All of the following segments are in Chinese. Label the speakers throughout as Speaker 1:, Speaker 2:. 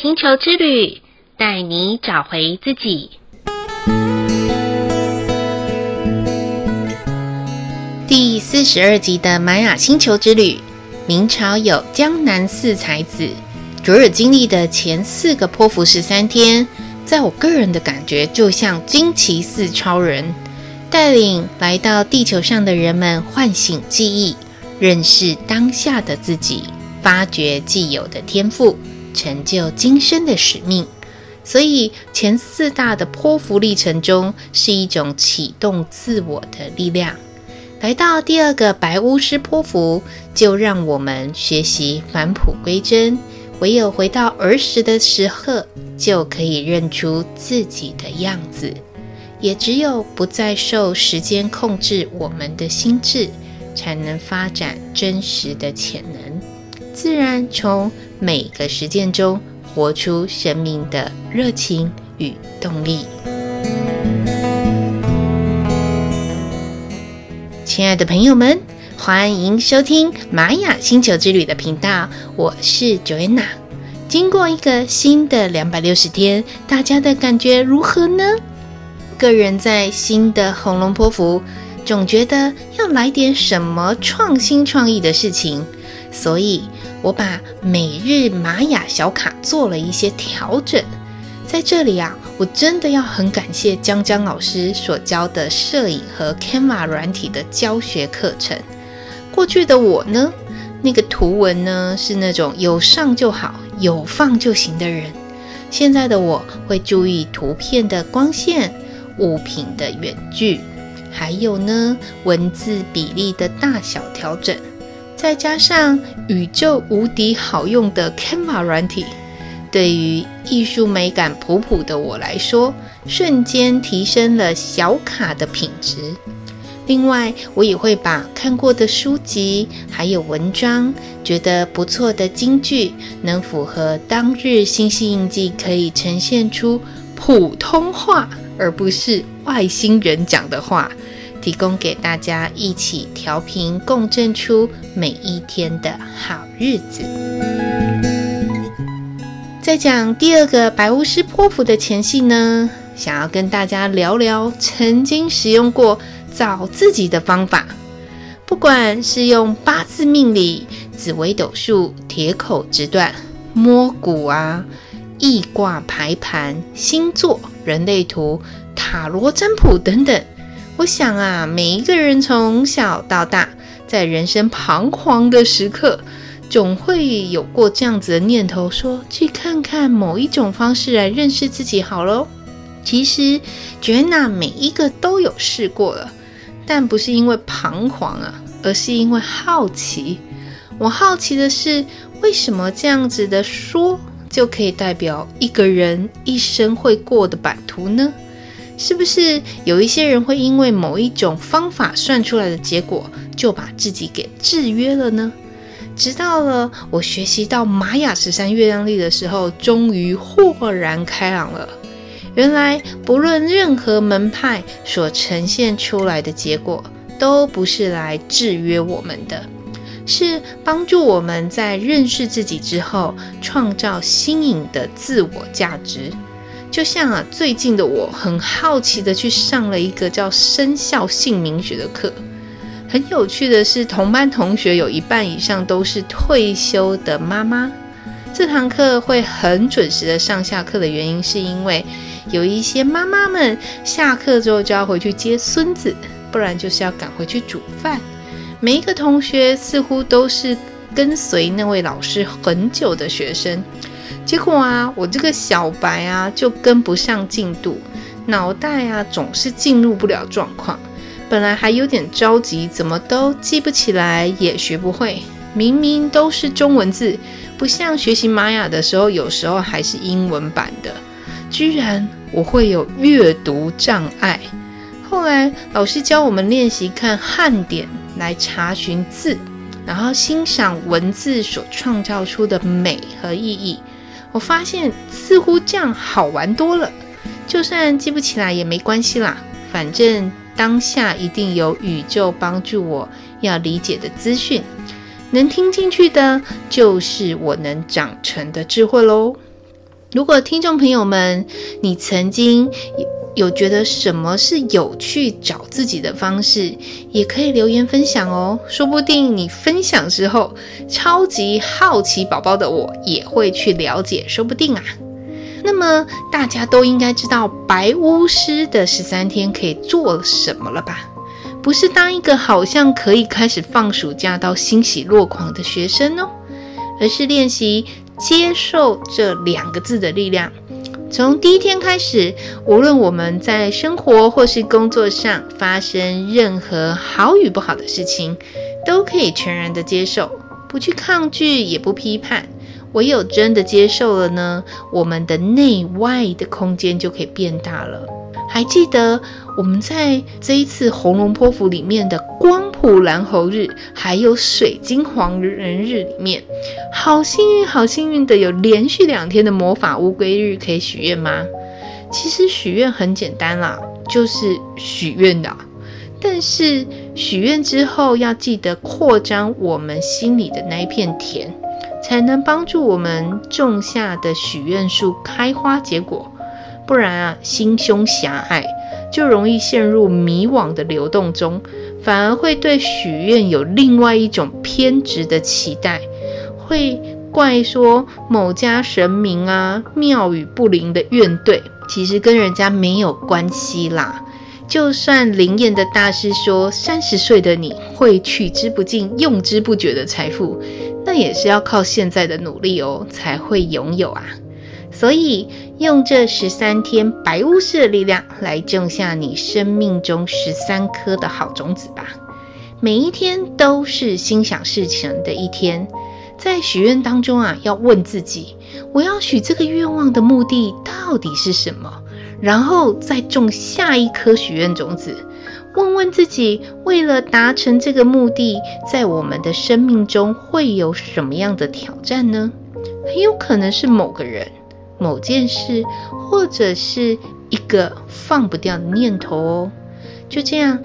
Speaker 1: 星球之旅，带你找回自己。第四十二集的玛雅星球之旅，明朝有江南四才子，卓尔经历的前四个波符十三天，在我个人的感觉，就像惊奇四超人，带领来到地球上的人们唤醒记忆，认识当下的自己，发掘既有的天赋。成就今生的使命，所以前四大的波符历程中是一种启动自我的力量。来到第二个白巫师波符，就让我们学习返璞归真。唯有回到儿时的时刻，就可以认出自己的样子。也只有不再受时间控制我们的心智，才能发展真实的潜能。自然从每个实践中活出生命的热情与动力。亲爱的朋友们，欢迎收听玛雅星球之旅的频道，我是 Joanna。经过一个新的两百六十天，大家的感觉如何呢？个人在新的红龙波符，总觉得要来点什么创新创意的事情，所以。我把每日玛雅小卡做了一些调整，在这里啊，我真的要很感谢江江老师所教的摄影和 Canva 软体的教学课程。过去的我呢，那个图文呢是那种有上就好、有放就行的人，现在的我会注意图片的光线、物品的远距，还有呢文字比例的大小调整。再加上宇宙无敌好用的 Canva 软体，对于艺术美感普普的我来说，瞬间提升了小卡的品质。另外，我也会把看过的书籍还有文章，觉得不错的金句，能符合当日星系印记，可以呈现出普通话，而不是外星人讲的话。提供给大家一起调频共振出每一天的好日子。在讲第二个白巫师波符的前戏呢，想要跟大家聊聊曾经使用过找自己的方法，不管是用八字命理、紫微斗数、铁口直断、摸骨啊、易卦排盘、星座、人类图、塔罗占卜等等。我想啊，每一个人从小到大，在人生彷徨的时刻，总会有过这样子的念头说，去看看某一种方式来认识自己好喽。其实，Joanna 每一个都有试过了，但不是因为彷徨啊，而是因为好奇。我好奇的是，为什么这样子的说就可以代表一个人一生会过的版图呢？是不是有一些人会因为某一种方法算出来的结果，就把自己给制约了呢？直到了我学习到玛雅十三月亮历的时候，终于豁然开朗了。原来不论任何门派所呈现出来的结果，都不是来制约我们的，是帮助我们在认识自己之后，创造新颖的自我价值。就像啊，最近的我很好奇的去上了一个叫生肖姓名学的课。很有趣的是，同班同学有一半以上都是退休的妈妈。这堂课会很准时的上下课的原因，是因为有一些妈妈们下课之后就要回去接孙子，不然就是要赶回去煮饭。每一个同学似乎都是跟随那位老师很久的学生。结果啊，我这个小白啊就跟不上进度，脑袋啊总是进入不了状况。本来还有点着急，怎么都记不起来，也学不会。明明都是中文字，不像学习玛雅的时候，有时候还是英文版的，居然我会有阅读障碍。后来老师教我们练习看汉典来查询字，然后欣赏文字所创造出的美和意义。我发现似乎这样好玩多了，就算记不起来也没关系啦，反正当下一定有宇宙帮助我要理解的资讯，能听进去的，就是我能长成的智慧喽。如果听众朋友们，你曾经有觉得什么是有趣找自己的方式，也可以留言分享哦。说不定你分享之后，超级好奇宝宝的我也会去了解，说不定啊。那么大家都应该知道白巫师的十三天可以做什么了吧？不是当一个好像可以开始放暑假到欣喜若狂的学生哦，而是练习。接受这两个字的力量，从第一天开始，无论我们在生活或是工作上发生任何好与不好的事情，都可以全然的接受，不去抗拒，也不批判。唯有真的接受了呢，我们的内外的空间就可以变大了。还记得我们在这一次红龙波符里面的光谱蓝猴日，还有水晶黄人日里面，好幸运，好幸运的有连续两天的魔法乌龟日可以许愿吗？其实许愿很简单啦，就是许愿的。但是许愿之后要记得扩张我们心里的那一片田，才能帮助我们种下的许愿树开花结果。不然啊，心胸狭隘，就容易陷入迷惘的流动中，反而会对许愿有另外一种偏执的期待，会怪说某家神明啊庙宇不灵的怨怼，其实跟人家没有关系啦。就算灵验的大师说三十岁的你会取之不尽、用之不绝的财富，那也是要靠现在的努力哦才会拥有啊。所以，用这十三天白巫师的力量来种下你生命中十三颗的好种子吧。每一天都是心想事成的一天。在许愿当中啊，要问自己：我要许这个愿望的目的到底是什么？然后再种下一颗许愿种子。问问自己，为了达成这个目的，在我们的生命中会有什么样的挑战呢？很有可能是某个人。某件事，或者是一个放不掉的念头哦，就这样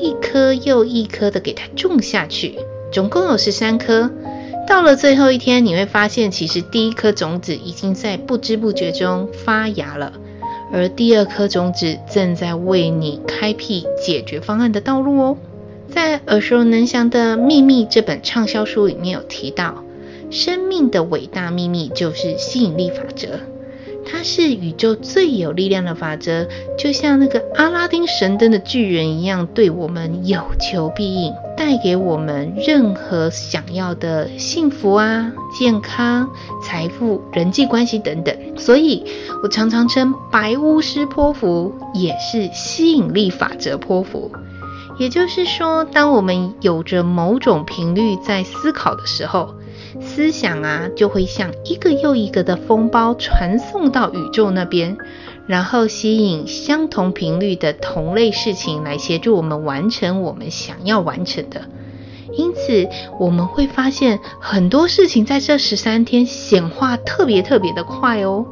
Speaker 1: 一颗又一颗的给它种下去，总共有十三颗。到了最后一天，你会发现，其实第一颗种子已经在不知不觉中发芽了，而第二颗种子正在为你开辟解决方案的道路哦。在耳熟能详的《秘密》这本畅销书里面有提到。生命的伟大秘密就是吸引力法则，它是宇宙最有力量的法则，就像那个阿拉丁神灯的巨人一样，对我们有求必应，带给我们任何想要的幸福啊、健康、财富、人际关系等等。所以我常常称白巫师波符也是吸引力法则波符。也就是说，当我们有着某种频率在思考的时候，思想啊，就会像一个又一个的风包传送到宇宙那边，然后吸引相同频率的同类事情来协助我们完成我们想要完成的。因此，我们会发现很多事情在这十三天显化特别特别的快哦。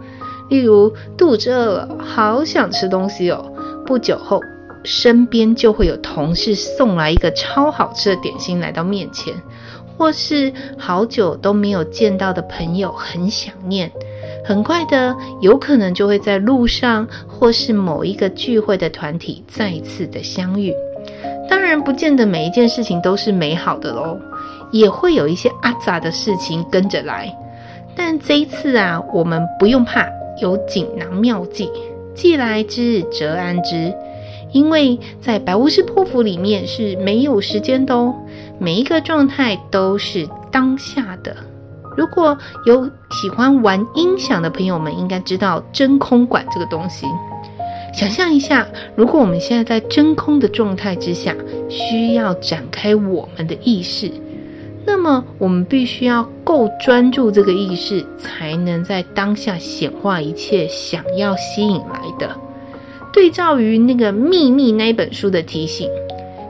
Speaker 1: 例如，肚子饿了，好想吃东西哦。不久后，身边就会有同事送来一个超好吃的点心来到面前。或是好久都没有见到的朋友很想念，很快的有可能就会在路上或是某一个聚会的团体再次的相遇。当然，不见得每一件事情都是美好的喽，也会有一些阿杂的事情跟着来。但这一次啊，我们不用怕，有锦囊妙计，既来之则安之。因为在白巫师波符里面是没有时间的哦，每一个状态都是当下的。如果有喜欢玩音响的朋友们，应该知道真空管这个东西。想象一下，如果我们现在在真空的状态之下，需要展开我们的意识，那么我们必须要够专注这个意识，才能在当下显化一切想要吸引来的。对照于那个秘密那一本书的提醒，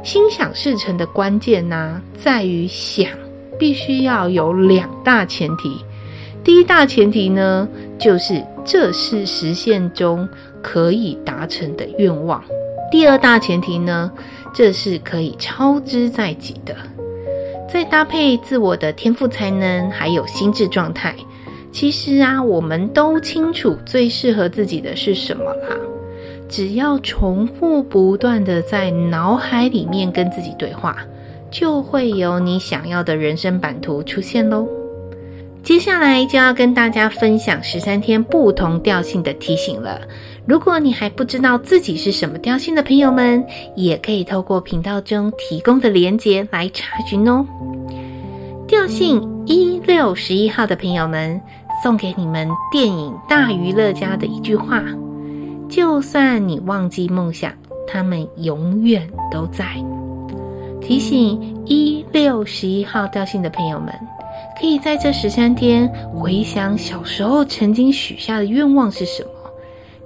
Speaker 1: 心想事成的关键呢、在于想必须要有两大前提。第一大前提呢，就是这是实现中可以达成的愿望；第二大前提呢，这是可以超之在己的。再搭配自我的天赋才能，还有心智状态。其实啊，我们都清楚最适合自己的是什么啦。只要重复不断的在脑海里面跟自己对话，就会有你想要的人生版图出现喽。接下来就要跟大家分享十三天不同调性的提醒了。如果你还不知道自己是什么调性的朋友们，也可以透过频道中提供的连结来查询哦。调性一六十一号的朋友们，送给你们电影《大娱乐家》的一句话：就算你忘记梦想，他们永远都在。提醒一六十一号调性的朋友们。可以在这十三天回想小时候曾经许下的愿望是什么？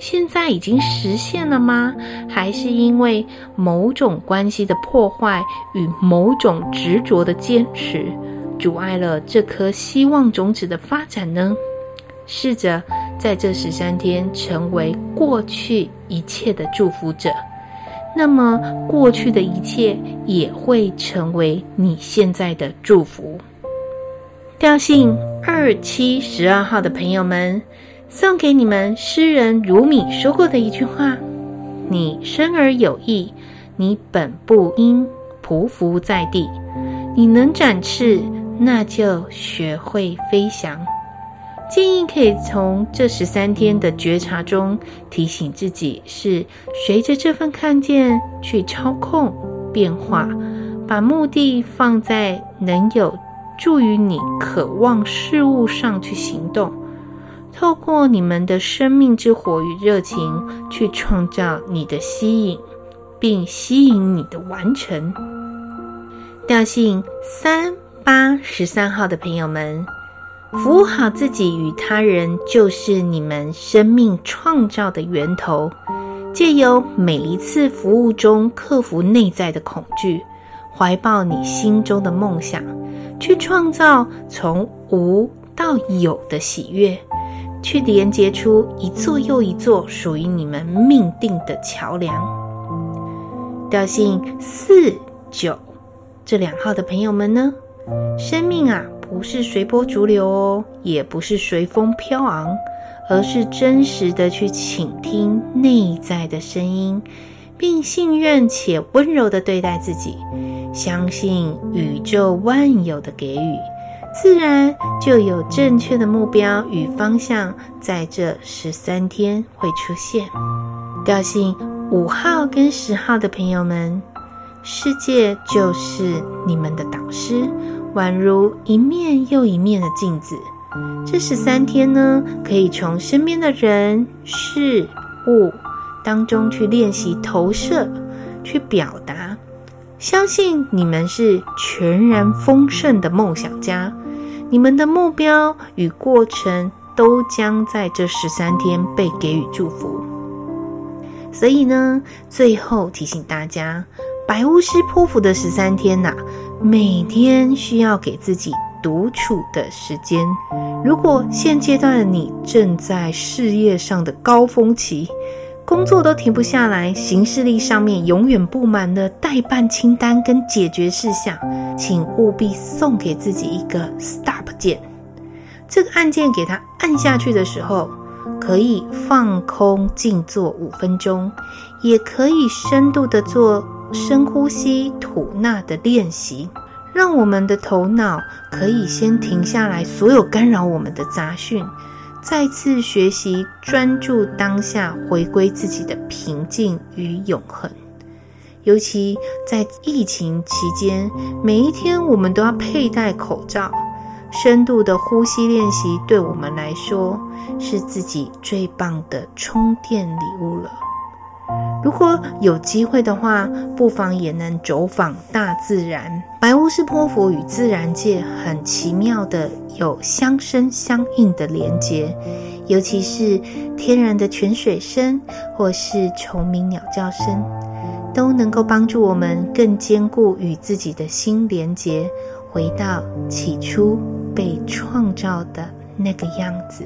Speaker 1: 现在已经实现了吗？还是因为某种关系的破坏与某种执着的坚持，阻碍了这颗希望种子的发展呢？试着在这十三天成为过去一切的祝福者，那么过去的一切也会成为你现在的祝福。调性二七十二号的朋友们，送给你们诗人如米说过的一句话：“你生而有意，你本不应匍匐在地。你能展翅，那就学会飞翔。”建议可以从这十三天的觉察中提醒自己，是随着这份看见去操控变化，把目的放在能有。助于你渴望事物上去行动，透过你们的生命之火与热情去创造你的吸引，并吸引你的完成。调性三八十三号的朋友们，服务好自己与他人，就是你们生命创造的源头。借由每一次服务中，克服内在的恐惧，怀抱你心中的梦想。去创造从无到有的喜悦，去连接出一座又一座属于你们命定的桥梁。调性四九这两号的朋友们呢？生命啊，不是随波逐流哦，也不是随风飘昂，而是真实的去倾听内在的声音，并信任且温柔的对待自己。相信宇宙万有的给予，自然就有正确的目标与方向，在这十三天会出现。调性五号跟十号的朋友们，世界就是你们的导师，宛如一面又一面的镜子。这十三天呢，可以从身边的人事物当中去练习投射，去表达。相信你们是全然丰盛的梦想家，你们的目标与过程都将在这十三天被给予祝福。所以呢，最后提醒大家，白巫师波符的十三天呐、啊，每天需要给自己独处的时间。如果现阶段的你正在事业上的高峰期，工作都停不下来，行事历上面永远布满了待办清单跟解决事项，请务必送给自己一个 stop 键。这个按键给它按下去的时候，可以放空静坐五分钟，也可以深度的做深呼吸吐纳的练习，让我们的头脑可以先停下来，所有干扰我们的杂讯。再次学习专注当下，回归自己的平静与永恒。尤其在疫情期间，每一天我们都要佩戴口罩，深度的呼吸练习对我们来说是自己最棒的充电礼物了。如果有机会的话，不妨也能走访大自然。白巫师波佛与自然界很奇妙的有相生相应的连接，尤其是天然的泉水声或是虫鸣鸟叫声，都能够帮助我们更坚固与自己的心连接，回到起初被创造的那个样子。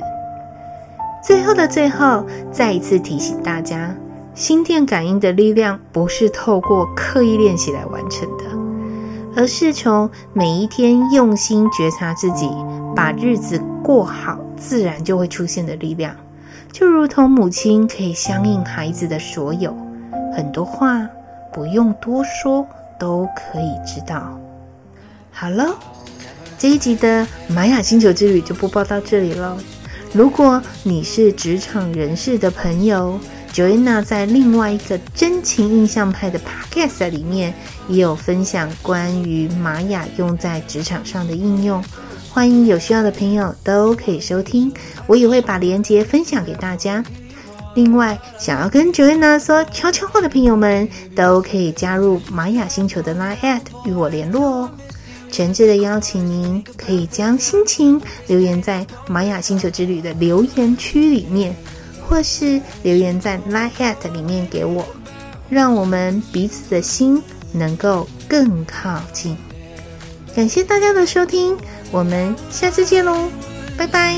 Speaker 1: 最后的最后，再一次提醒大家。心电感应的力量不是透过刻意练习来完成的，而是从每一天用心觉察自己，把日子过好自然就会出现的力量，就如同母亲可以相应孩子的所有，很多话不用多说都可以知道。好了，这一集的玛雅星球之旅就播报到这里了。如果你是职场人士的朋友，Joanna 在另外一个真情印象派的 Podcast 里面也有分享关于玛雅用在职场上的应用，欢迎有需要的朋友都可以收听，我也会把链接分享给大家。另外，想要跟 Joanna 说悄悄话的朋友们，都可以加入玛雅星球的 Line@ at 与我联络哦。诚挚的邀请您，可以将心情留言在玛雅星球之旅的留言区里面，或是留言在 Line@ 里面给我，让我们彼此的心能够更靠近。感谢大家的收听，我们下次见喽，拜拜。